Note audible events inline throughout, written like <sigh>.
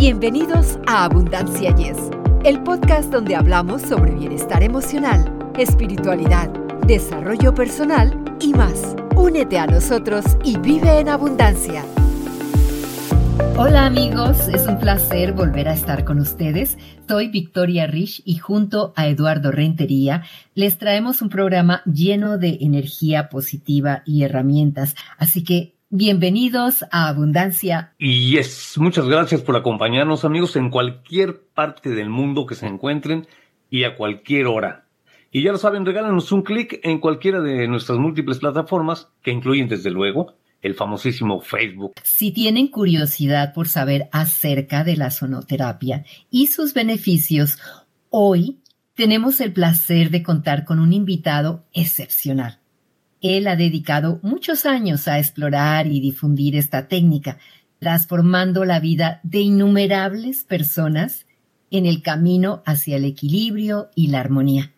Bienvenidos a Abundancia Yes, el podcast donde hablamos sobre bienestar emocional, espiritualidad, desarrollo personal y más. Únete a nosotros y vive en abundancia. Hola amigos, es un placer volver a estar con ustedes. Soy Victoria Rich y junto a Eduardo Rentería les traemos un programa lleno de energía positiva y herramientas. Así que Bienvenidos a Abundancia. Y es, muchas gracias por acompañarnos amigos en cualquier parte del mundo que se encuentren y a cualquier hora. Y ya lo saben, regálanos un clic en cualquiera de nuestras múltiples plataformas, que incluyen desde luego el famosísimo Facebook. Si tienen curiosidad por saber acerca de la sonoterapia y sus beneficios, hoy tenemos el placer de contar con un invitado excepcional. Él ha dedicado muchos años a explorar y difundir esta técnica, transformando la vida de innumerables personas en el camino hacia el equilibrio y la armonía.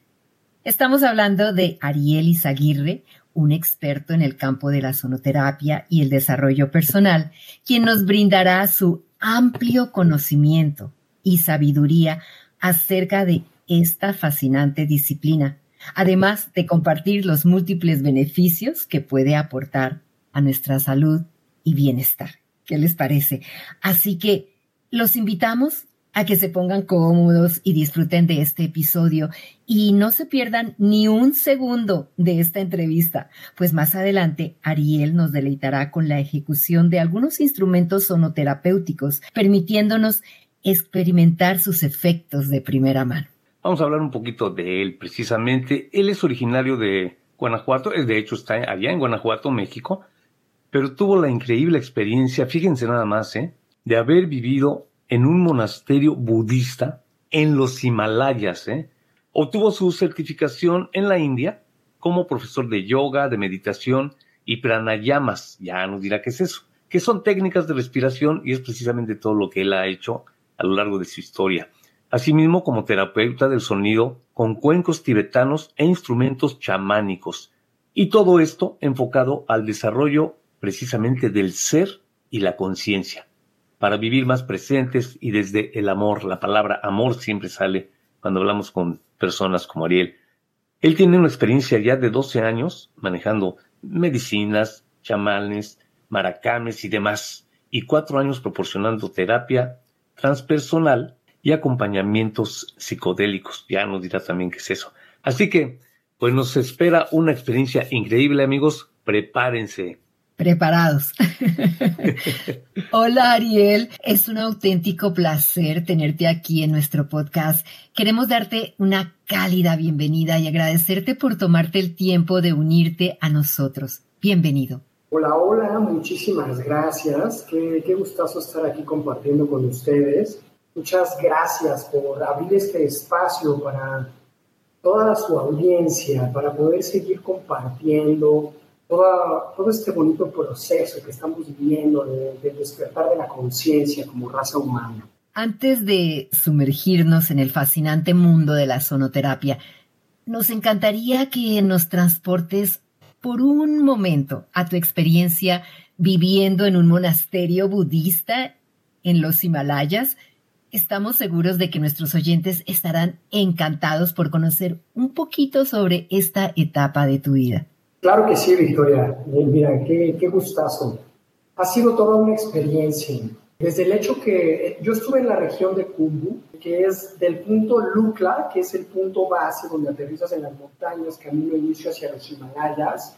Estamos hablando de Ariel Izaguirre, un experto en el campo de la sonoterapia y el desarrollo personal, quien nos brindará su amplio conocimiento y sabiduría acerca de esta fascinante disciplina además de compartir los múltiples beneficios que puede aportar a nuestra salud y bienestar. ¿Qué les parece? Así que los invitamos a que se pongan cómodos y disfruten de este episodio y no se pierdan ni un segundo de esta entrevista, pues más adelante Ariel nos deleitará con la ejecución de algunos instrumentos sonoterapéuticos, permitiéndonos experimentar sus efectos de primera mano. Vamos a hablar un poquito de él precisamente. Él es originario de Guanajuato, de hecho está allá en Guanajuato, México, pero tuvo la increíble experiencia, fíjense nada más, ¿eh? de haber vivido en un monasterio budista en los Himalayas. ¿eh? Obtuvo su certificación en la India como profesor de yoga, de meditación y pranayamas. Ya nos dirá qué es eso, que son técnicas de respiración y es precisamente todo lo que él ha hecho a lo largo de su historia asimismo como terapeuta del sonido con cuencos tibetanos e instrumentos chamánicos, y todo esto enfocado al desarrollo precisamente del ser y la conciencia, para vivir más presentes y desde el amor. La palabra amor siempre sale cuando hablamos con personas como Ariel. Él tiene una experiencia ya de 12 años manejando medicinas, chamanes, maracames y demás, y cuatro años proporcionando terapia transpersonal y acompañamientos psicodélicos. Ya nos dirá también qué es eso. Así que, pues nos espera una experiencia increíble, amigos. Prepárense. Preparados. <laughs> Hola Ariel, es un auténtico placer tenerte aquí en nuestro podcast. Queremos darte una cálida bienvenida y agradecerte por tomarte el tiempo de unirte a nosotros. Bienvenido. Hola, hola, muchísimas gracias. Qué, qué gustazo estar aquí compartiendo con ustedes. Muchas gracias por abrir este espacio para toda su audiencia, para poder seguir compartiendo todo este bonito proceso que estamos viviendo de, de despertar de la conciencia como raza humana. Antes de sumergirnos en el fascinante mundo de la sonoterapia, nos encantaría que nos transportes por un momento a tu experiencia viviendo en un monasterio budista en los Himalayas Estamos seguros de que nuestros oyentes estarán encantados por conocer un poquito sobre esta etapa de tu vida. Claro que sí, Victoria. Mira, qué, qué gustazo. Ha sido toda una experiencia. Desde el hecho que yo estuve en la región de Kumbu, que es del punto Lukla, que es el punto base donde aterrizas en las montañas, camino inicio hacia los Himalayas.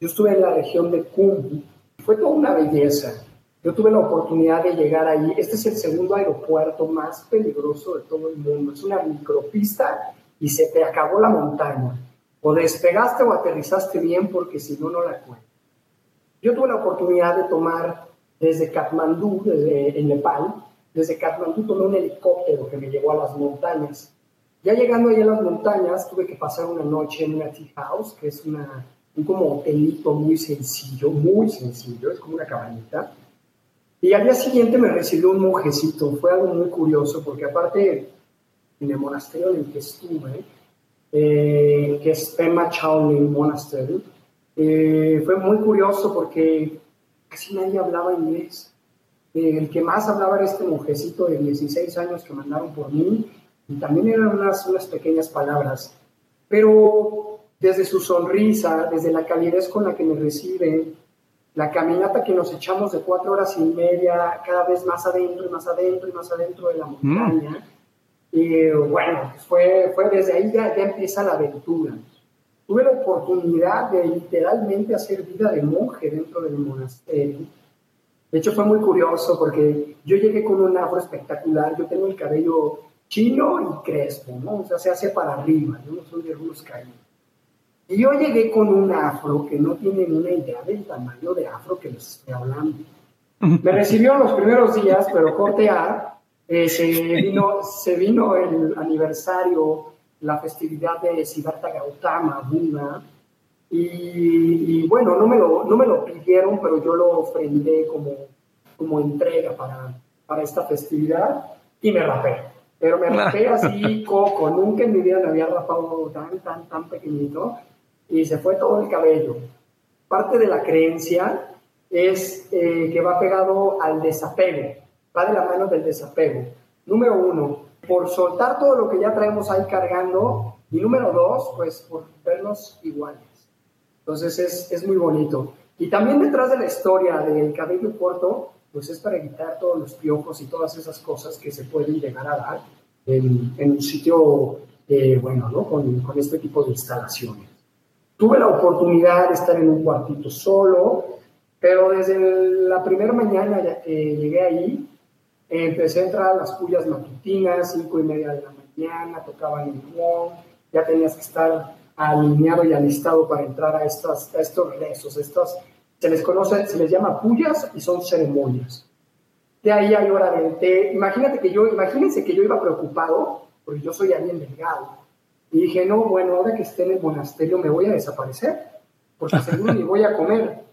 Yo estuve en la región de Kumbu. Fue toda una belleza. Yo tuve la oportunidad de llegar ahí. Este es el segundo aeropuerto más peligroso de todo el mundo. Es una micropista y se te acabó la montaña. O despegaste o aterrizaste bien porque si no, no la cuento. Yo tuve la oportunidad de tomar desde Katmandú, desde en Nepal, desde Katmandú tomé un helicóptero que me llevó a las montañas. Ya llegando ahí a las montañas, tuve que pasar una noche en una tea house, que es una, un como hotelito muy sencillo, muy sencillo, es como una cabañita y al día siguiente me recibió un monjecito. Fue algo muy curioso porque aparte en el monasterio en el que estuve, eh, que es Pema Chowling Monastery, eh, fue muy curioso porque casi nadie hablaba inglés. el que más hablaba era este monjecito de 16 años que mandaron por mí, y también eran unas, unas pequeñas palabras. Pero desde su sonrisa, desde la calidez con la que me recibe, la caminata que nos echamos de cuatro horas y media, cada vez más adentro y más adentro y más adentro de la mm. montaña. Y bueno, fue, fue desde ahí ya, ya empieza la aventura. Tuve la oportunidad de literalmente hacer vida de monje dentro del monasterio. De hecho, fue muy curioso porque yo llegué con un afro espectacular. Yo tengo el cabello chino y crespo, ¿no? O sea, se hace para arriba. Yo no soy de algunos caídos. Y yo llegué con un afro que no tienen una idea del tamaño de afro que les estoy hablando. Me recibió los primeros días, pero corte A, eh, se, vino, se vino el aniversario, la festividad de Siddhartha Gautama, Buda, y, bueno, no me, lo, no me lo pidieron, pero yo lo ofrendé como, como entrega para, para esta festividad y me rapé. Pero me rapé <laughs> así, coco, nunca en mi vida me había rapado tan, tan, tan pequeñito y se fue todo el cabello. Parte de la creencia es eh, que va pegado al desapego, va de la mano del desapego. Número uno, por soltar todo lo que ya traemos ahí cargando. Y número dos, pues por vernos iguales. Entonces es, es muy bonito. Y también detrás de la historia del cabello corto, pues es para evitar todos los piojos y todas esas cosas que se pueden llegar a dar en, en un sitio, eh, bueno, ¿no? Con, con este tipo de instalaciones. Tuve la oportunidad de estar en un cuartito solo, pero desde la primera mañana que llegué ahí, empecé a entrar a las pullas matutinas, cinco y media de la mañana, tocaban el gong, ya tenías que estar alineado y alistado para entrar a, estas, a estos rezos, estas, se les conoce, se les llama pullas y son ceremonias. De ahí hay hora del té. Imagínate que yo, imagínense que yo iba preocupado, porque yo soy alguien delgado, y dije, no, bueno, ahora que esté en el monasterio me voy a desaparecer, porque <laughs> seguro ni voy a comer.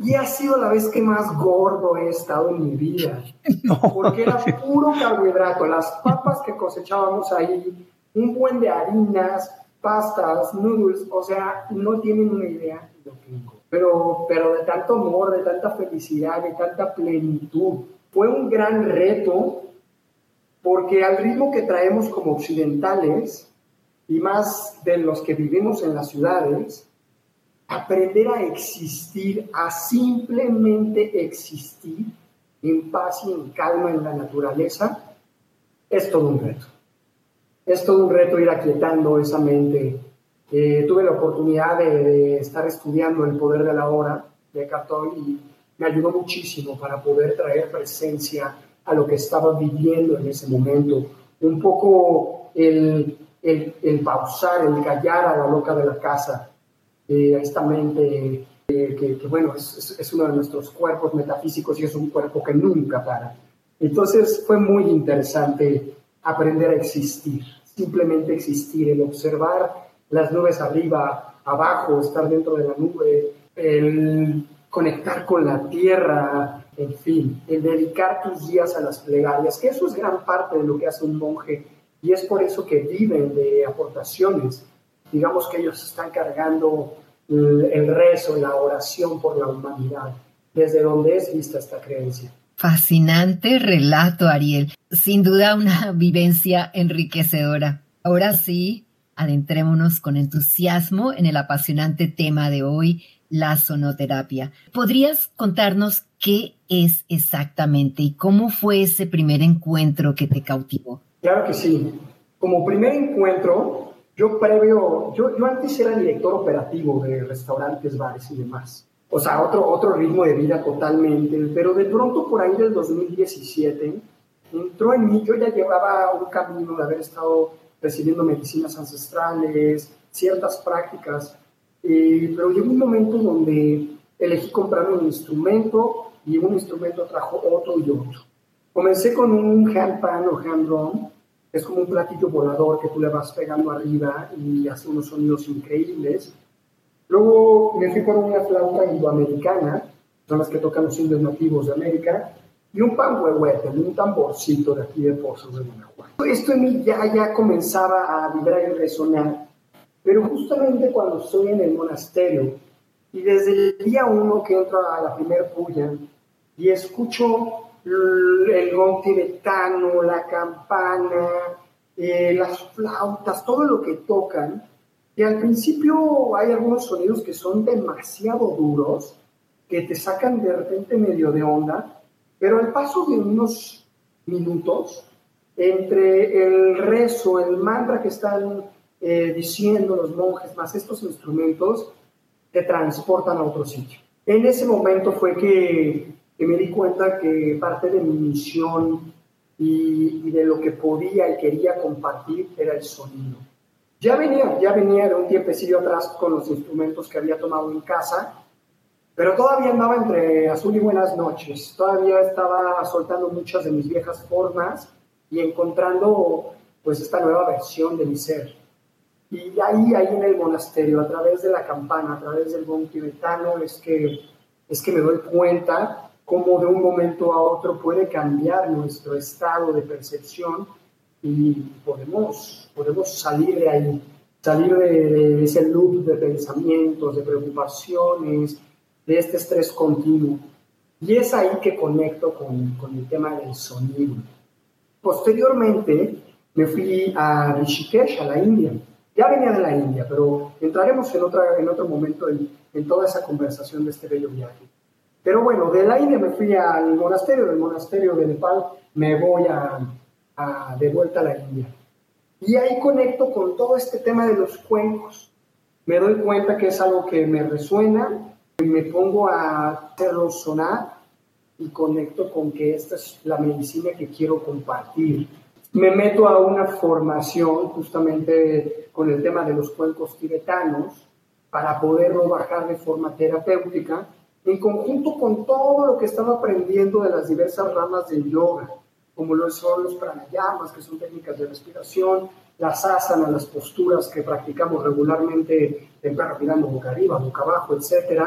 Y ha sido la vez que más gordo he estado en mi vida, <laughs> porque era puro carbohidrato, las papas que cosechábamos ahí, un buen de harinas, pastas, noodles, o sea, no tienen una idea de lo que pero, pero de tanto amor, de tanta felicidad, de tanta plenitud. Fue un gran reto porque al ritmo que traemos como occidentales, y más de los que vivimos en las ciudades, aprender a existir, a simplemente existir en paz y en calma en la naturaleza, es todo un reto. Es todo un reto ir aquietando esa mente. Eh, tuve la oportunidad de, estar estudiando el poder de la hora de Cartol y me ayudó muchísimo para poder traer presencia a lo que estaba viviendo en ese momento. Un poco el el, pausar, el callar a la loca de la casa, eh, a esta mente eh, que, bueno, es, es, uno de nuestros cuerpos metafísicos y es un cuerpo que nunca para. Entonces fue muy interesante aprender a existir, simplemente existir, el observar las nubes arriba, abajo, estar dentro de la nube, el conectar con la tierra, en fin, el dedicar tus días a las plegarias, que eso es gran parte de lo que hace un monje y es por eso que viven de aportaciones. Digamos que ellos están cargando el rezo, la oración por la humanidad, desde donde es vista esta creencia. Fascinante relato, Ariel. Sin duda una <laughs> vivencia enriquecedora. Ahora sí, adentrémonos con entusiasmo en el apasionante tema de hoy, la sonoterapia. ¿Podrías contarnos qué es exactamente y cómo fue ese primer encuentro que te cautivó? Claro que sí. Como primer encuentro, yo previo, yo, yo antes era director operativo de restaurantes, bares y demás. O sea, otro, otro ritmo de vida totalmente, pero de pronto por ahí del 2017 entró en mí, yo ya llevaba un camino de haber estado recibiendo medicinas ancestrales, ciertas prácticas, eh, pero llegó un momento donde elegí comprarme un instrumento y un instrumento trajo otro y otro. Comencé con un handpan o hand drum, es como un platillo volador que tú le vas pegando arriba y hace unos sonidos increíbles. Luego me fui por una flauta indoamericana, son las que tocan los indios nativos de América, y un panhuehuete, un tamborcito de aquí de Pozos de Guanajuato. Esto en mí ya, ya comenzaba a vibrar y resonar, pero justamente cuando estoy en el monasterio y desde el día uno que entro a la primer puya y escucho el gong tibetano, la campana, eh, las flautas, todo lo que tocan, y al principio hay algunos sonidos que son demasiado duros, que te sacan de repente medio de onda, pero al paso de unos minutos, entre el rezo, el mantra que están eh, diciendo los monjes, más estos instrumentos, te transportan a otro sitio. En ese momento fue que, me di cuenta que parte de mi misión y, de lo que podía y quería compartir era el sonido. Ya venía, ya venía de un tiempecillo atrás con los instrumentos que había tomado en casa, pero todavía andaba entre azul y buenas noches. Todavía estaba soltando muchas de mis viejas formas y encontrando pues esta nueva versión de mi ser. Y ahí, ahí en el monasterio, a través de la campana, a través del bon tibetano, es que, es que me doy cuenta cómo de un momento a otro puede cambiar nuestro estado de percepción y podemos, podemos salir de ahí, salir de, ese loop de pensamientos, de preocupaciones, de este estrés continuo. Y es ahí que conecto con, con el tema del sonido. Posteriormente me fui a Rishikesh, a la India, ya venía de la India, pero entraremos en, otra, en otro momento en, toda esa conversación de este bello viaje. Pero bueno, de la India me fui al monasterio, del monasterio de Nepal me voy a, de vuelta a la India. Y ahí conecto con todo este tema de los cuencos. Me doy cuenta que es algo que me resuena me pongo a hacerlo sonar y conecto con que esta es la medicina que quiero compartir me meto a una formación justamente con el tema de los cuencos tibetanos para poderlo bajar de forma terapéutica en conjunto con todo lo que estaba aprendiendo de las diversas ramas del yoga, como lo son los pranayamas, que son técnicas de respiración, las asanas, las posturas que practicamos regularmente en perro mirando boca arriba, boca abajo, etc.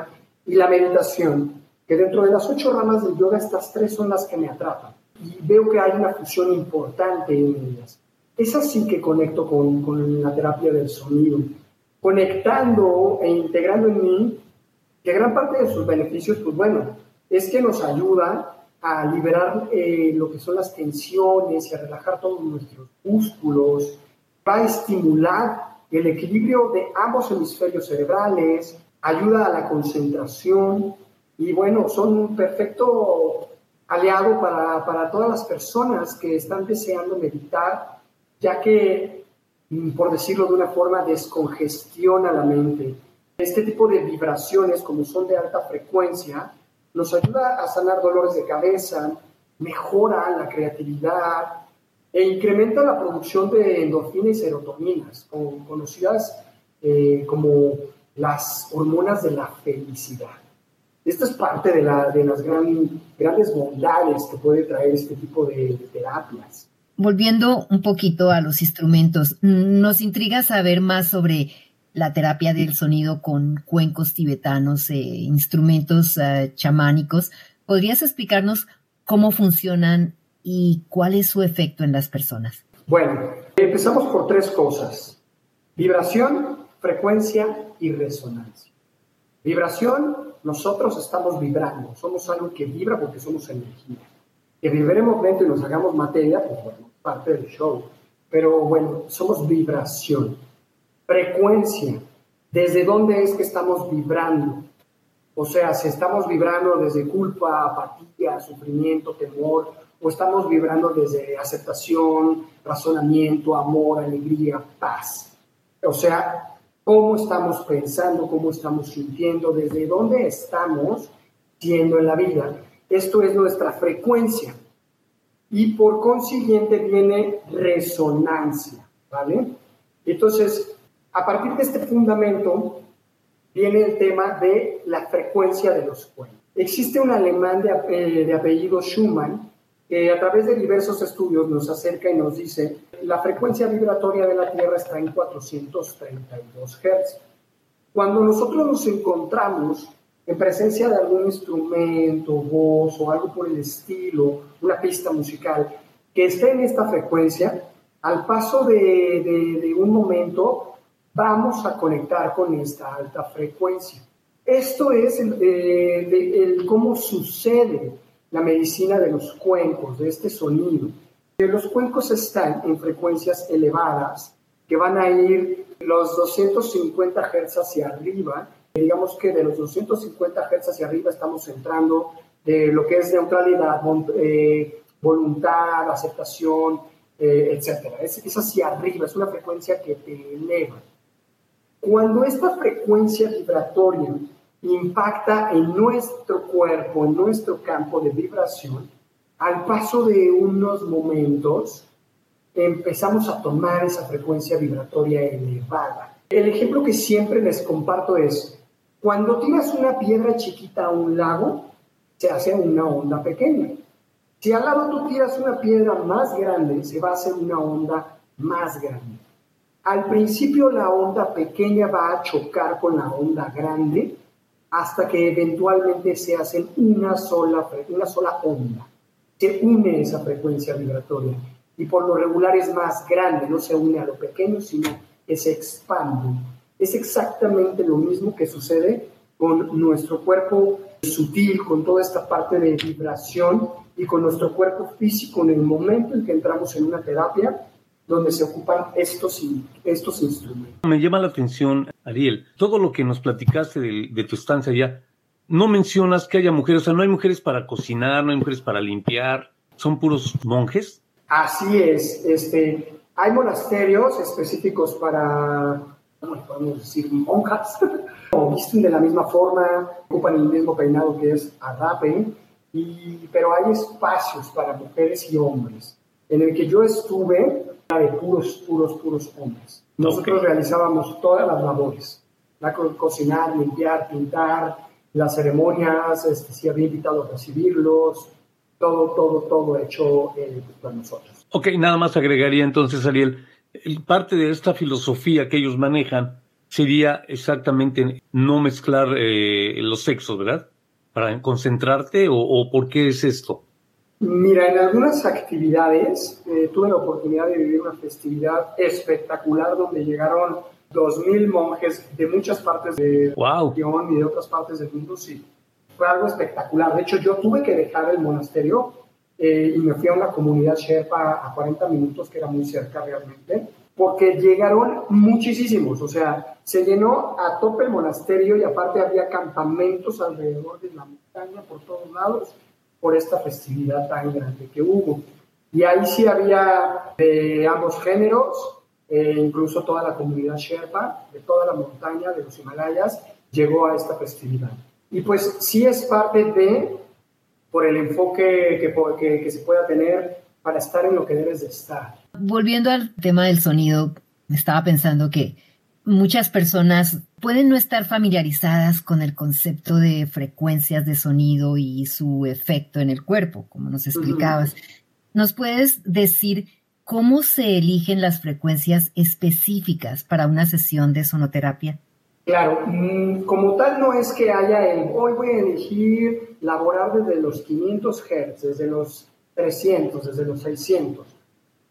Y la meditación, que dentro de las ocho ramas del yoga estas tres son las que me atrapan y veo que hay una fusión importante en ellas. Es así que conecto con, con la terapia del sonido, conectando e integrando en mí que gran parte de sus beneficios, pues bueno, es que nos ayuda a liberar eh, lo que son las tensiones y a relajar todos nuestros músculos, va a estimular el equilibrio de ambos hemisferios cerebrales, ayuda a la concentración y bueno, son un perfecto aliado para, para todas las personas que están deseando meditar, ya que, mm, por decirlo de una forma, descongestiona la mente. Este tipo de vibraciones, como son de alta frecuencia, nos ayuda a sanar dolores de cabeza, mejora la creatividad e incrementa la producción de endorfinas y serotoninas, conocidas eh, como las hormonas de la felicidad. Esto es parte de, la, de las grandes bondades que puede traer este tipo de, terapias. Volviendo un poquito a los instrumentos, nos intriga saber más sobre la terapia del sonido con cuencos tibetanos e instrumentos eh, chamánicos. ¿Podrías explicarnos cómo funcionan y cuál es su efecto en las personas? Bueno, empezamos por tres cosas. Vibración, frecuencia y resonancia. Vibración nosotros estamos vibrando, somos algo que vibra porque somos energía. Que vibremos dentro y nos hagamos materia, pues bueno, parte del show. Pero bueno, somos vibración. Frecuencia. ¿Desde dónde es que estamos vibrando? O sea, si estamos vibrando desde culpa, apatía, sufrimiento, temor, o estamos vibrando desde aceptación, razonamiento, amor, alegría, paz. O sea, cómo estamos pensando, cómo estamos sintiendo, desde dónde estamos siendo en la vida. Esto es nuestra frecuencia. Y por consiguiente viene resonancia, ¿vale? Entonces, a partir de este fundamento, viene el tema de la frecuencia de los cuentos. Existe un alemán de, eh, de apellido Schumann que a través de diversos estudios nos acerca y nos dice la frecuencia vibratoria de la Tierra está en 432 Hz. Cuando nosotros nos encontramos en presencia de algún instrumento, voz o algo por el estilo, una pista musical, que esté en esta frecuencia, al paso de, de, un momento vamos a conectar con esta alta frecuencia. Esto es eh, el cómo sucede la medicina de los cuencos, de este sonido. Los cuencos están en frecuencias elevadas que van a ir los 250 Hz hacia arriba. Digamos que de los 250 Hz hacia arriba estamos entrando de lo que es neutralidad, eh, voluntad, aceptación, eh, etc. Es, es hacia arriba, es una frecuencia que te eleva. Cuando esta frecuencia vibratoria impacta en nuestro cuerpo, en nuestro campo de vibración, al paso de unos momentos empezamos a tomar esa frecuencia vibratoria elevada. El ejemplo que siempre les comparto es, cuando tiras una piedra chiquita a un lago, se hace una onda pequeña. Si al lado tú tiras una piedra más grande, se va a hacer una onda más grande. Al principio la onda pequeña va a chocar con la onda grande hasta que eventualmente se hacen una sola, una sola onda. Se une esa frecuencia vibratoria y por lo regular es más grande, no se une a lo pequeño, sino que se expande. Es exactamente lo mismo que sucede con nuestro cuerpo sutil, con toda esta parte de vibración y con nuestro cuerpo físico en el momento en que entramos en una terapia donde se ocupan estos, estos instrumentos. Me llama la atención, Ariel, todo lo que nos platicaste de, tu estancia allá, no mencionas que haya mujeres, o sea, no hay mujeres para cocinar, no hay mujeres para limpiar, son puros monjes. Así es, este, hay monasterios específicos para, ¿cómo podemos decir? Monjas, <laughs> o visten de la misma forma, ocupan el mismo peinado que es agape, y, pero hay espacios para mujeres y hombres. En el que yo estuve, de puros, puros, puros hombres. Nosotros realizábamos todas las labores, la cocinar, limpiar, pintar, las ceremonias, este, si había invitado a recibirlos, todo, todo, todo hecho eh, por nosotros. Ok, nada más agregaría entonces, Ariel, parte de esta filosofía que ellos manejan sería exactamente no mezclar eh, los sexos, ¿verdad? Para concentrarte o, o por qué es esto? Mira, en algunas actividades eh, tuve la oportunidad de vivir una festividad espectacular donde llegaron 2.000 monjes de muchas partes de región y de otras partes del mundo. Sí, fue algo espectacular. De hecho, yo tuve que dejar el monasterio eh, y me fui a una comunidad Sherpa a 40 minutos, que era muy cerca realmente, porque llegaron muchísimos. O sea, se llenó a tope el monasterio y aparte había campamentos alrededor de la montaña por todos lados por esta festividad tan grande que hubo. Y ahí sí había de ambos géneros, eh, incluso toda la comunidad Sherpa, de toda la montaña, de los Himalayas, llegó a esta festividad. Y pues sí es parte de, por el enfoque que, que, que se pueda tener para estar en lo que debes de estar. Volviendo al tema del sonido, estaba pensando que muchas personas pueden no estar familiarizadas con el concepto de frecuencias de sonido y su efecto en el cuerpo, como nos explicabas. ¿Nos puedes decir cómo se eligen las frecuencias específicas para una sesión de sonoterapia? Claro, mm, como tal no es que haya el, hoy voy a elegir laborar desde los 500 Hz, desde los 300, desde los 600.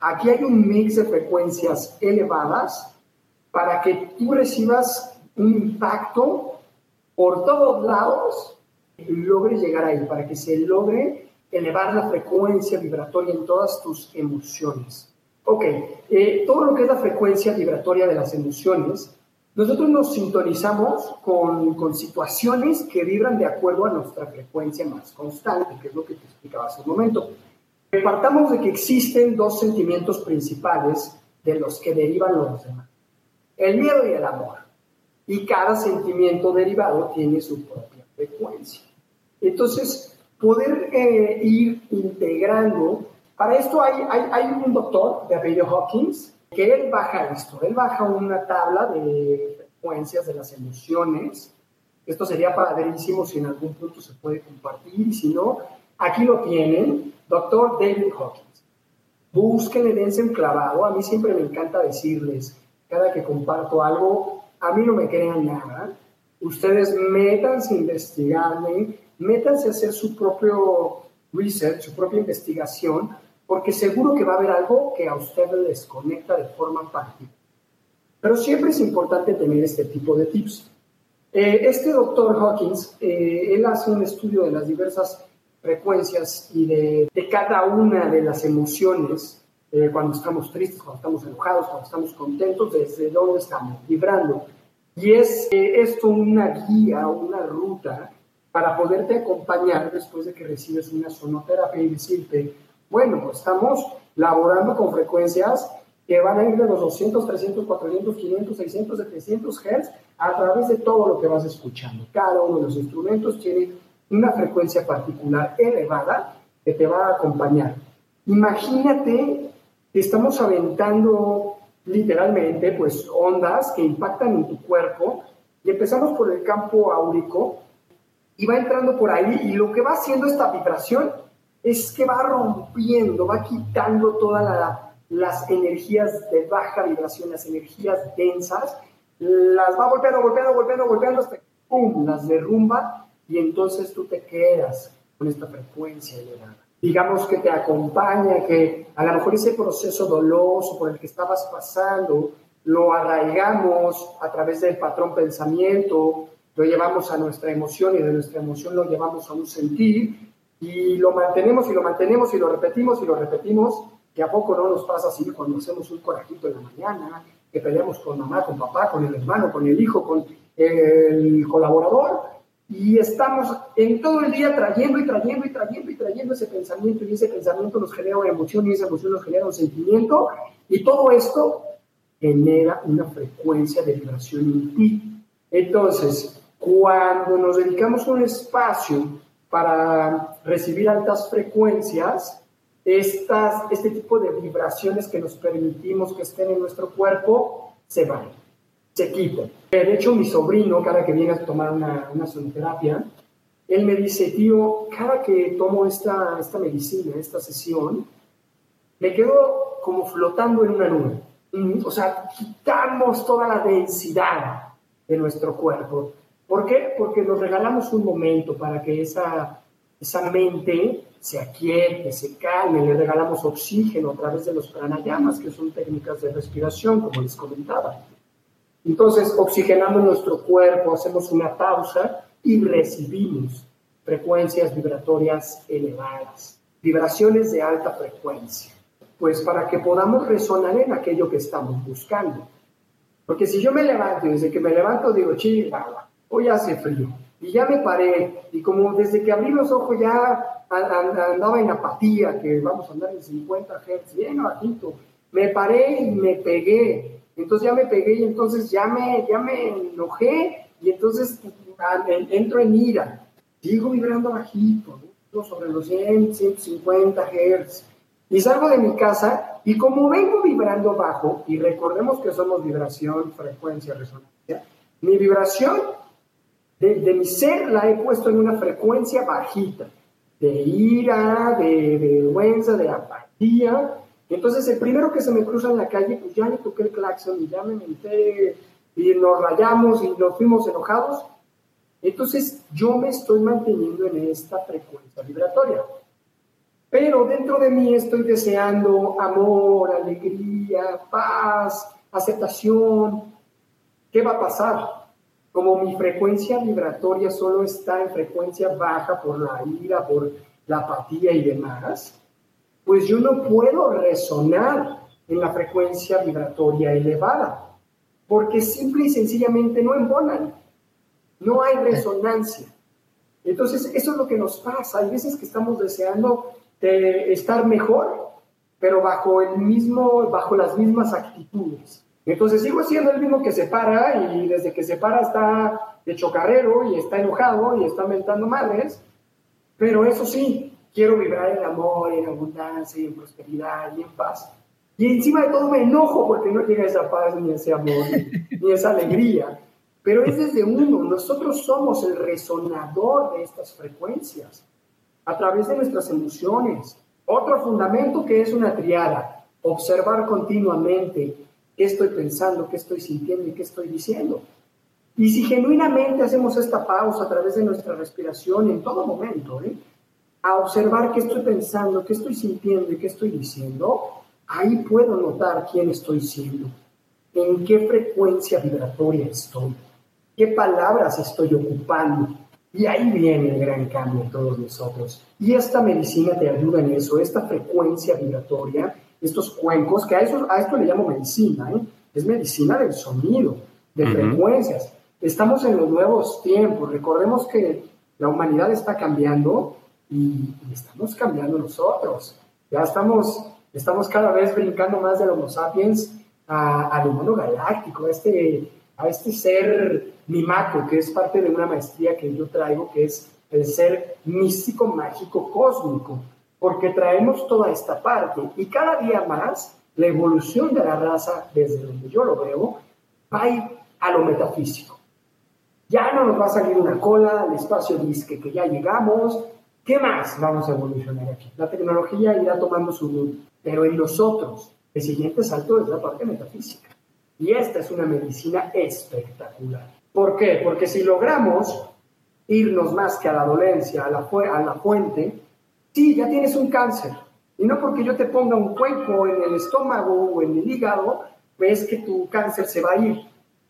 Aquí hay un mix de frecuencias elevadas para que tú recibas un impacto por todos lados y logres llegar ahí, para que se logre elevar la frecuencia vibratoria en todas tus emociones. Ok, eh, todo lo que es la frecuencia vibratoria de las emociones, nosotros nos sintonizamos con, con, situaciones que vibran de acuerdo a nuestra frecuencia más constante, que es lo que te explicaba hace un momento. Partamos de que existen dos sentimientos principales de los que derivan los demás el miedo y el amor. Y cada sentimiento derivado tiene su propia frecuencia. Entonces, poder eh, ir integrando, para esto hay, hay, un doctor de Hawkins que él baja esto, él baja una tabla de frecuencias de las emociones. Esto sería padrísimo si en algún punto se puede compartir y si no, aquí lo tienen, doctor David Hawkins. Búsquenle, dense un clavado. A mí siempre me encanta decirles, cada que comparto algo, a mí no me crean nada. Ustedes métanse a investigarme, métanse a hacer su propio research, su propia investigación, porque seguro que va a haber algo que a ustedes les conecta de forma particular. Pero siempre es importante tener este tipo de tips. Eh, este doctor Hawkins, eh, él hace un estudio de las diversas frecuencias y de, de cada una de las emociones, eh, cuando estamos tristes, cuando estamos enojados, cuando estamos contentos, desde dónde estamos vibrando. Y es eh, esto una guía, una ruta para poderte acompañar después de que recibes una sonoterapia y decirte, bueno, estamos laborando con frecuencias que van a ir de los 200, 300, 400, 500, 600, 700 Hz a través de todo lo que vas escuchando. Cada uno de los instrumentos tiene una frecuencia particular elevada que te va a acompañar. Imagínate estamos aventando literalmente pues ondas que impactan en tu cuerpo y empezamos por el campo áurico y va entrando por ahí y lo que va haciendo esta vibración es que va rompiendo, va quitando todas las energías de baja vibración, las energías densas, las va golpeando, golpeando, golpeando, golpeando hasta que ¡pum! las derrumba y entonces tú te quedas con esta frecuencia elevada. Digamos que te acompaña, que a lo mejor ese proceso doloso por el que estabas pasando, lo arraigamos a través del patrón pensamiento, lo llevamos a nuestra emoción y de nuestra emoción lo llevamos a un sentir y lo mantenemos y lo mantenemos y lo repetimos y lo repetimos, que a poco no nos pasa así cuando hacemos un corajito en la mañana, que peleamos con mamá, con papá, con el hermano, con el hijo, con el colaborador, y estamos en todo el día trayendo y trayendo y trayendo y trayendo ese pensamiento, y ese pensamiento nos genera una emoción, y esa emoción nos genera un sentimiento, y todo esto genera una frecuencia de vibración en ti. Entonces, cuando nos dedicamos un espacio para recibir altas frecuencias, estas, este tipo de vibraciones que nos permitimos que estén en nuestro cuerpo se van, se quitan. De hecho, mi sobrino, cada que viene a tomar una, una sonoterapia, él me dice, tío, cada que tomo esta, esta medicina, esta sesión, me quedo como flotando en una nube. O sea, quitamos toda la densidad de nuestro cuerpo. ¿Por qué? Porque nos regalamos un momento para que esa, esa mente se aquiete, se calme, le regalamos oxígeno a través de los pranayamas, que son técnicas de respiración, como les comentaba. Entonces, oxigenamos nuestro cuerpo, hacemos una pausa y recibimos frecuencias vibratorias elevadas, vibraciones de alta frecuencia, pues para que podamos resonar en aquello que estamos buscando. Porque si yo me levanto desde que me levanto digo, chihuahua, hoy hace frío. Y ya me paré, y como desde que abrí los ojos ya andaba en apatía, que vamos a andar en 50 Hz, bien bajito, me paré y me pegué. Entonces ya me pegué y entonces ya me, ya me enojé y entonces entro en ira. Sigo vibrando bajito, sobre los 100, 150 Hz. Y salgo de mi casa y como vengo vibrando bajo, y recordemos que somos vibración, frecuencia, resonancia, mi vibración de, mi ser la he puesto en una frecuencia bajita, de ira, de, vergüenza, de apatía. Entonces, el primero que se me cruza en la calle, pues ya le toqué el claxon y ya me menté y nos rayamos y nos fuimos enojados. Entonces, yo me estoy manteniendo en esta frecuencia vibratoria. Pero dentro de mí estoy deseando amor, alegría, paz, aceptación. ¿Qué va a pasar? como mi frecuencia vibratoria solo está en frecuencia baja por la ira, por la apatía y demás, pues yo no puedo resonar en la frecuencia vibratoria elevada, porque simple y sencillamente no embonan, no hay resonancia. Entonces, eso es lo que nos pasa. Hay veces que estamos deseando estar mejor, pero bajo el mismo, bajo las mismas actitudes. Entonces sigo siendo el mismo que se para y desde que se para está de chocarrero y está enojado y está mentando madres, pero eso sí, quiero vibrar en amor, en abundancia, en prosperidad y en paz. Y encima de todo me enojo porque no llega esa paz, ni ese amor, ni esa alegría. Pero es desde uno, nosotros somos el resonador de estas frecuencias a través de nuestras emociones. Otro fundamento que es una triada, observar continuamente qué estoy pensando, qué estoy sintiendo y qué estoy diciendo. Y si genuinamente hacemos esta pausa a través de nuestra respiración en todo momento, ¿eh? A observar qué estoy pensando, qué estoy sintiendo y qué estoy diciendo, ahí puedo notar quién estoy siendo, en qué frecuencia vibratoria estoy, qué palabras estoy ocupando, Y ahí viene el gran cambio en todos nosotros. Y esta medicina te ayuda en eso, esta frecuencia vibratoria, estos cuencos, que a, eso, a esto le llamo medicina, ¿eh? es medicina del sonido, de frecuencias. Estamos en los nuevos tiempos, recordemos que la humanidad está cambiando y, estamos cambiando nosotros. Ya estamos, estamos cada vez brincando más del Homo sapiens al humano galáctico, a este, a este ser mimaco, que es parte de una maestría que yo traigo, que es el ser místico, mágico, cósmico, porque traemos toda esta parte y cada día más la evolución de la raza, desde donde yo lo veo, va a ir a lo metafísico. Ya no nos va a salir una cola, el espacio disque que ya llegamos. ¿Qué más vamos a evolucionar aquí? La tecnología irá tomando su luz, pero en nosotros el siguiente salto es la parte metafísica. Y esta es una medicina espectacular. ¿Por qué? Porque si logramos irnos más que a la dolencia, a la, a la fuente, sí, ya tienes un cáncer. Y no porque yo te ponga un cuenco en el estómago o en el hígado, ves que tu cáncer se va a ir.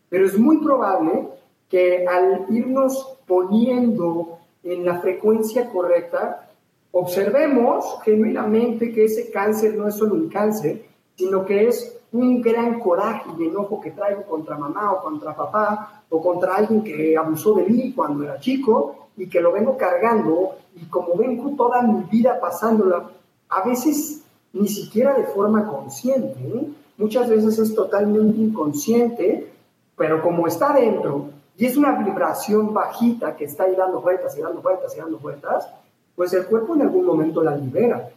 Pero es muy probable que al irnos poniendo en la frecuencia correcta, observemos genuinamente que ese cáncer no es solo un cáncer, sino que es un gran coraje y enojo que traigo contra mamá o contra papá o contra alguien que abusó de mí cuando era chico y que lo vengo cargando y como vengo toda mi vida pasándola, a veces ni siquiera de forma consciente, ¿eh? muchas veces es totalmente inconsciente, pero como está dentro y es una vibración bajita que está ahí dando vueltas y dando vueltas y dando vueltas, pues el cuerpo en algún momento la libera.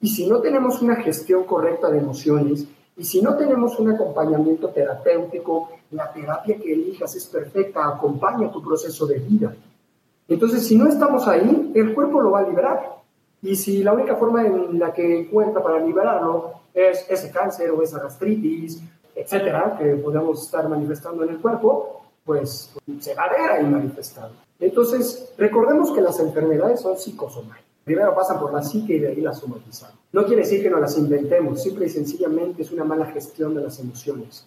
Y si no tenemos una gestión correcta de emociones, y si no tenemos un acompañamiento terapéutico, la terapia que elijas es perfecta, acompaña tu proceso de vida. Entonces, si no estamos ahí, el cuerpo lo va a liberar. Y si la única forma en la que encuentra para liberarlo es ese cáncer o esa gastritis, etcétera, que podemos estar manifestando en el cuerpo, pues se va a ver ahí manifestado. Entonces, recordemos que las enfermedades son psicosomáticas. Primero pasan por la psique y de ahí las somatizamos. No quiere decir que no las inventemos, simple y sencillamente es una mala gestión de las emociones.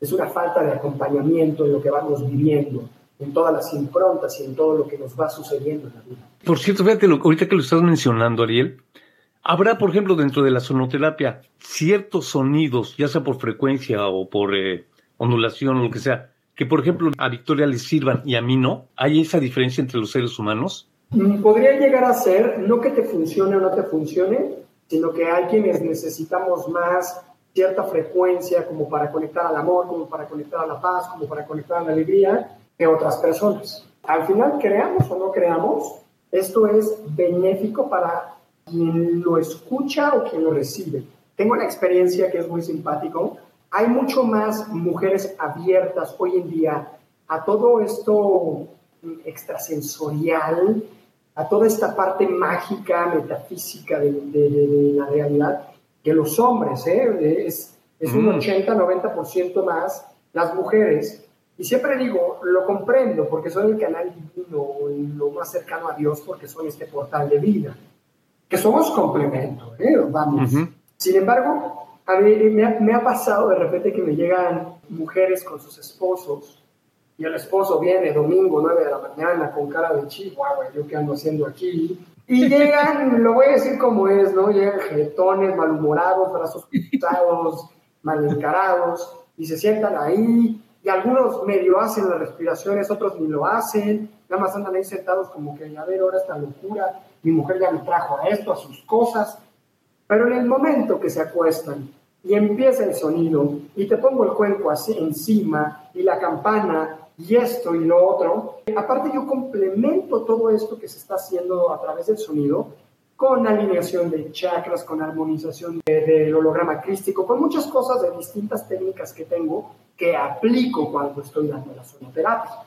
Es una falta de acompañamiento en lo que vamos viviendo, en todas las improntas y en todo lo que nos va sucediendo en la vida. Por cierto, fíjate, ahorita que lo estás mencionando, Ariel, habrá, por ejemplo, dentro de la sonoterapia, ciertos sonidos, ya sea por frecuencia o por eh, ondulación o lo que sea, que por ejemplo a Victoria le sirvan y a mí no? ¿Hay esa diferencia entre los seres humanos? Mm, podría llegar a ser, no que te funcione o no te funcione, sino que hay quienes necesitamos más cierta frecuencia como para conectar al amor, como para conectar a la paz, como para conectar a la alegría, que otras personas. Al final, creamos o no creamos, esto es benéfico para quien lo escucha o quien lo recibe. Tengo una experiencia que es muy simpático hay mucho más mujeres abiertas hoy en día a todo esto extrasensorial, a toda esta parte mágica, metafísica de, la realidad, que los hombres, ¿eh? es, es un 80-90% más las mujeres. Y siempre digo, lo comprendo porque soy el canal divino, lo más cercano a Dios, porque soy este portal de vida, que somos complemento, ¿eh? vamos. Sin embargo, a mí me ha, pasado de repente que me llegan mujeres con sus esposos y el esposo viene domingo 9 de la mañana con cara de chihuahua, yo qué ando haciendo aquí. Y llegan, <laughs> lo voy a decir como es, ¿no? Llegan jetones, malhumorados, brazos cruzados, <laughs> mal encarados, y se sientan ahí, y algunos medio hacen las respiraciones, otros ni lo hacen, nada más andan ahí sentados como que, a ver, ahora esta locura, mi mujer ya me trajo a esto, a sus cosas, pero en el momento que se acuestan y empieza el sonido y te pongo el cuenco así encima y la campana y esto y lo otro, aparte yo complemento todo esto que se está haciendo a través del sonido con alineación de chakras, con armonización del holograma crístico, con muchas cosas de distintas técnicas que tengo que aplico cuando estoy dando la sonoterapia.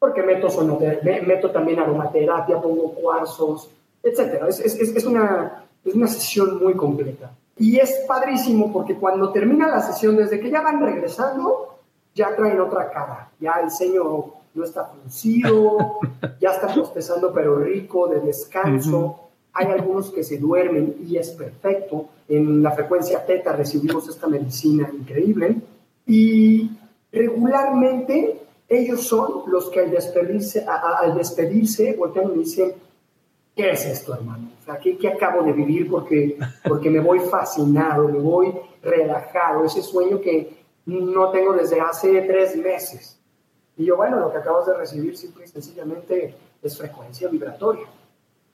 Porque meto, sonoterapia, meto también aromaterapia, pongo cuarzos, etc. Es, es, es, una, es una sesión muy completa. Y es padrísimo porque cuando termina la sesión, desde que ya van regresando, ya traen otra cara. Ya el ceño no está fruncido, <laughs> ya está bostezando pero rico, de descanso. Hay algunos que se duermen y es perfecto. En la frecuencia teta recibimos esta medicina increíble. Y regularmente ellos son los que al despedirse, al despedirse voltean y dicen, ¿qué es esto, hermano? O sea, ¿qué, acabo de vivir? Porque, porque me voy fascinado, me voy relajado, ese sueño que no tengo desde hace tres meses. Y yo, bueno, lo que acabas de recibir simple y sencillamente es frecuencia vibratoria.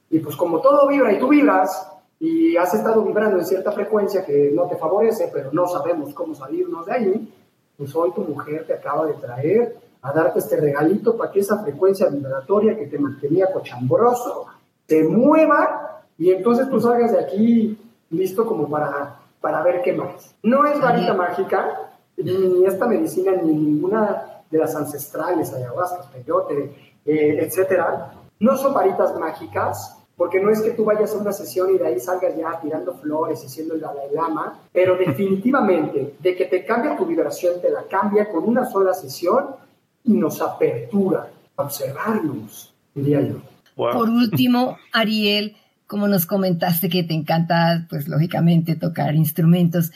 Y pues como todo vibra y tú vibras, y has estado vibrando en cierta frecuencia que no te favorece, pero no sabemos cómo salirnos de ahí, pues hoy tu mujer te acaba de traer a darte este regalito para que esa frecuencia vibratoria que te mantenía cochambroso te mueva y entonces tú salgas de aquí listo como para, para ver qué más. No es varita mágica, ni esta medicina, ni ninguna de las ancestrales, ayahuasca, peyote, eh, etcétera. No son varitas mágicas, porque no es que tú vayas a una sesión y de ahí salgas ya tirando flores y siendo el Dalai Lama, pero <laughs> definitivamente de que te cambia tu vibración, te la cambia con una sola sesión y nos apertura a observarnos, diría yo. Por último, Ariel, como nos comentaste que te encanta, pues lógicamente tocar instrumentos,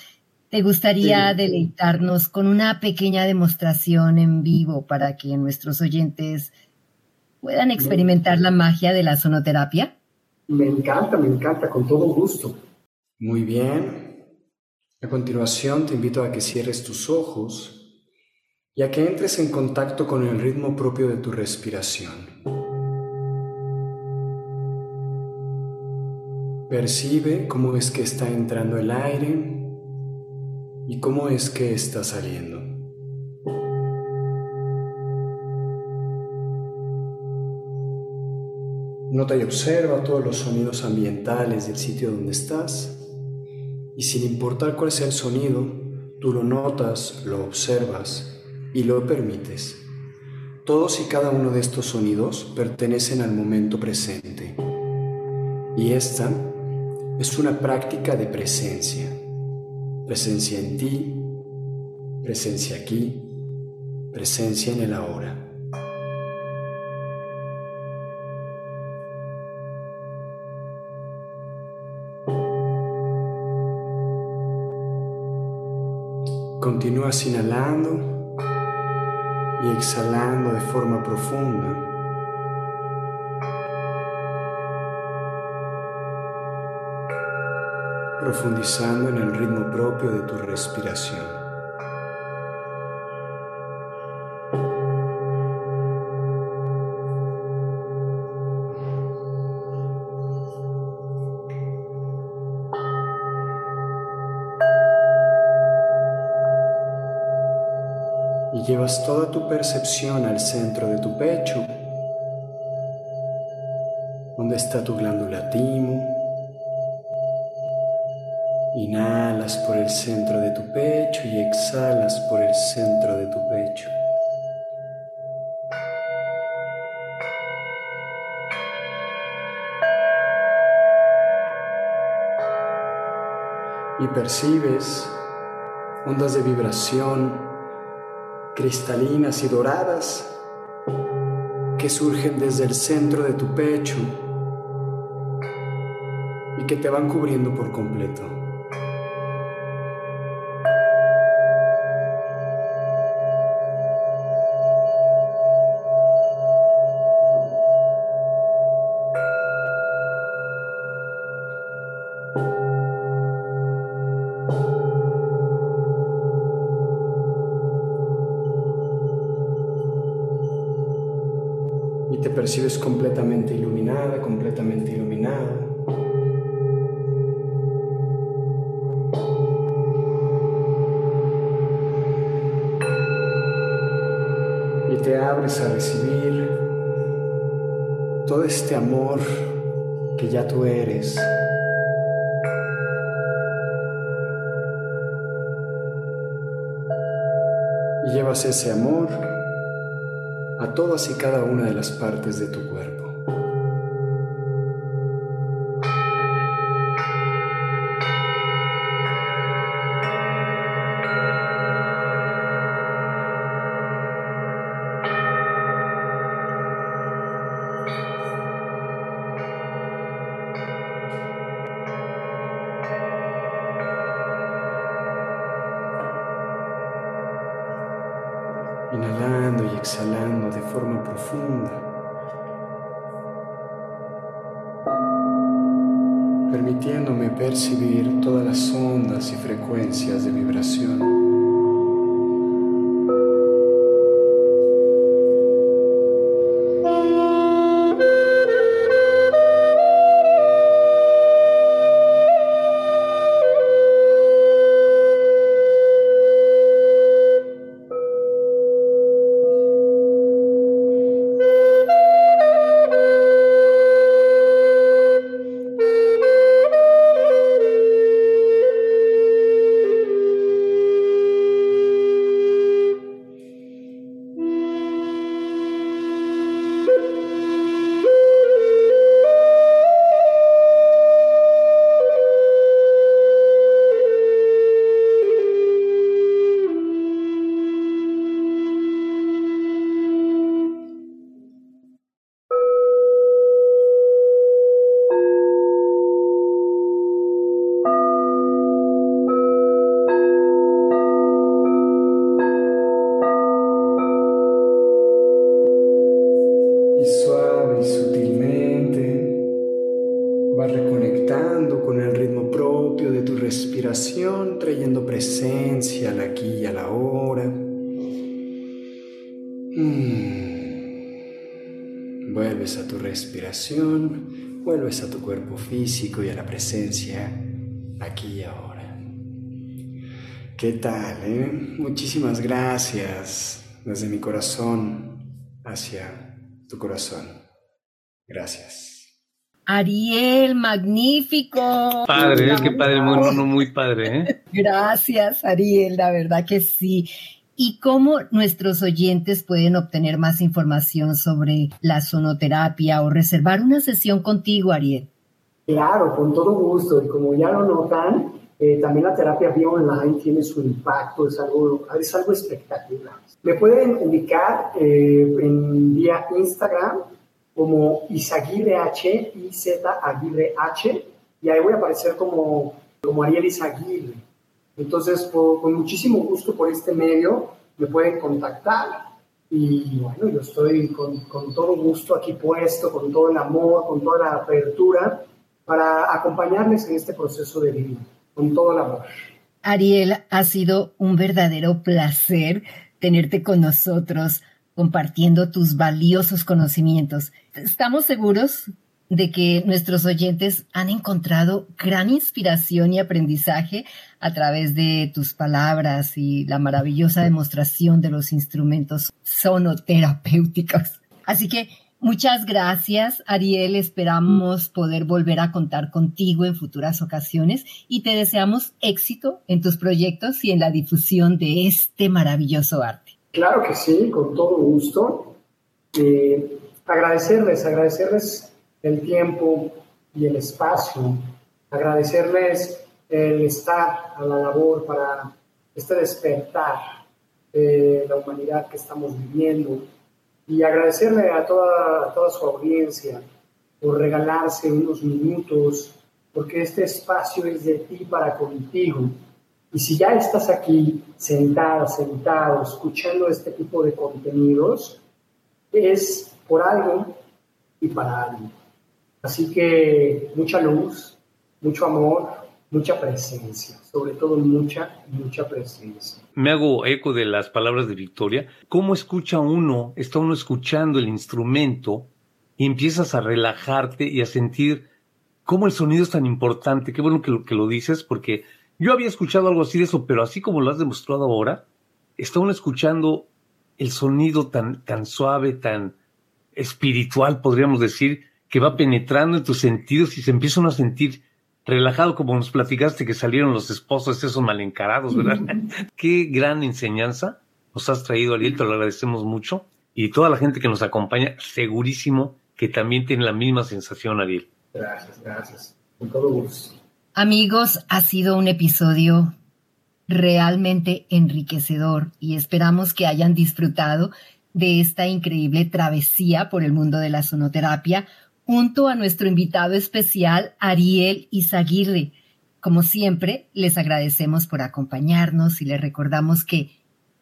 ¿te gustaría deleitarnos con una pequeña demostración en vivo para que nuestros oyentes puedan experimentar la magia de la sonoterapia? Me encanta, me encanta, con todo gusto. Muy bien. A continuación te invito a que cierres tus ojos y a que entres en contacto con el ritmo propio de tu respiración. Percibe cómo es que está entrando el aire y cómo es que está saliendo. Nota y observa todos los sonidos ambientales del sitio donde estás y sin importar cuál sea el sonido, tú lo notas, lo observas y lo permites. Todos y cada uno de estos sonidos pertenecen al momento presente y esta es una práctica de presencia. Presencia en ti, presencia aquí, presencia en el ahora. Continúas inhalando y exhalando de forma profunda. Profundizando en el ritmo propio de tu respiración. llevas toda tu percepción al centro de tu pecho, donde está tu glándula timo. Inhalas por el centro de tu pecho y exhalas por el centro de tu pecho. Y percibes ondas de vibración cristalinas y doradas que surgen desde el centro de tu pecho y que te van cubriendo por completo. Y te abres a recibir todo este amor que ya tú eres. Y llevas ese amor a todas y cada una de las partes de tu cuerpo. Cuerpo físico y a la presencia aquí y ahora. ¿Qué tal? Eh? Muchísimas gracias desde mi corazón hacia tu corazón. Gracias. Ariel, magnífico. Padre, es que padre, muy, muy padre. ¿eh? Gracias, Ariel, la verdad que sí. ¿Y cómo nuestros oyentes pueden obtener más información sobre la sonoterapia o reservar una sesión contigo, Ariel? Claro, con todo gusto. Y como ya lo notan, eh, también la terapia vía online tiene su impacto, es algo, es algo espectacular. Me pueden ubicar eh, en vía Instagram como Isaguirre H, I-Z Aguirre H, y ahí voy a aparecer como, como Ariel Isaguirre. Entonces, con muchísimo gusto por este medio, me pueden contactar. Y bueno, yo estoy con, con todo gusto aquí puesto, con todo el amor, con toda la apertura, para acompañarles en este proceso de vida, con todo el amor. Ariel, ha sido un verdadero placer tenerte con nosotros compartiendo tus valiosos conocimientos. Estamos seguros de que nuestros oyentes han encontrado gran inspiración y aprendizaje a través de tus palabras y la maravillosa demostración de los instrumentos sonoterapéuticos. Así que muchas gracias, Ariel. Esperamos poder volver a contar contigo en futuras ocasiones y te deseamos éxito en tus proyectos y en la difusión de este maravilloso arte. Claro que sí, con todo gusto. Eh, agradecerles, agradecerles el tiempo y el espacio, agradecerles el estar a la labor para este despertar de la humanidad que estamos viviendo y agradecerle a toda, toda su audiencia por regalarse unos minutos, porque este espacio es de ti para contigo y si ya estás aquí sentada, sentado, escuchando este tipo de contenidos, es por algo y para algo. Así que mucha luz, mucho amor, mucha presencia, sobre todo mucha, mucha presencia. Me hago eco de las palabras de Victoria. ¿Cómo escucha uno? Está uno escuchando el instrumento y empiezas a relajarte y a sentir cómo el sonido es tan importante. Qué bueno que lo, que lo dices porque yo había escuchado algo así de eso, pero así como lo has demostrado ahora, está uno escuchando el sonido tan, tan suave, tan espiritual, podríamos decir, que va penetrando en tus sentidos y se empieza uno a sentir relajado, como nos platicaste que salieron los esposos esos mal encarados, ¿verdad? <laughs> Qué gran enseñanza nos has traído, Ariel, te lo agradecemos mucho. Y toda la gente que nos acompaña, segurísimo que también tiene la misma sensación, Ariel. Gracias, gracias. Con todo gusto. Amigos, ha sido un episodio realmente enriquecedor y esperamos que hayan disfrutado de esta increíble travesía por el mundo de la sonoterapia junto a nuestro invitado especial Ariel Izaguirre. Como siempre, les agradecemos por acompañarnos y les recordamos que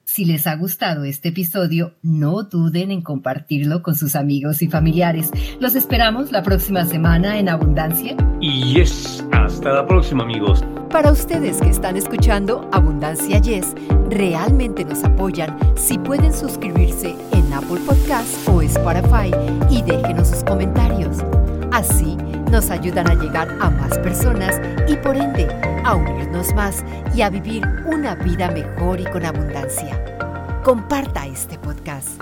Si les ha gustado este episodio, no duden en compartirlo con sus amigos y familiares. Los esperamos la próxima semana en Abundancia. Y yes, hasta la próxima amigos. Para ustedes que están escuchando Abundancia Yes, realmente nos apoyan si pueden suscribirse Apple Podcast o Spotify y déjenos sus comentarios. Así nos ayudan a llegar a más personas y por ende a unirnos más y a vivir una vida mejor y con abundancia. Comparta este podcast.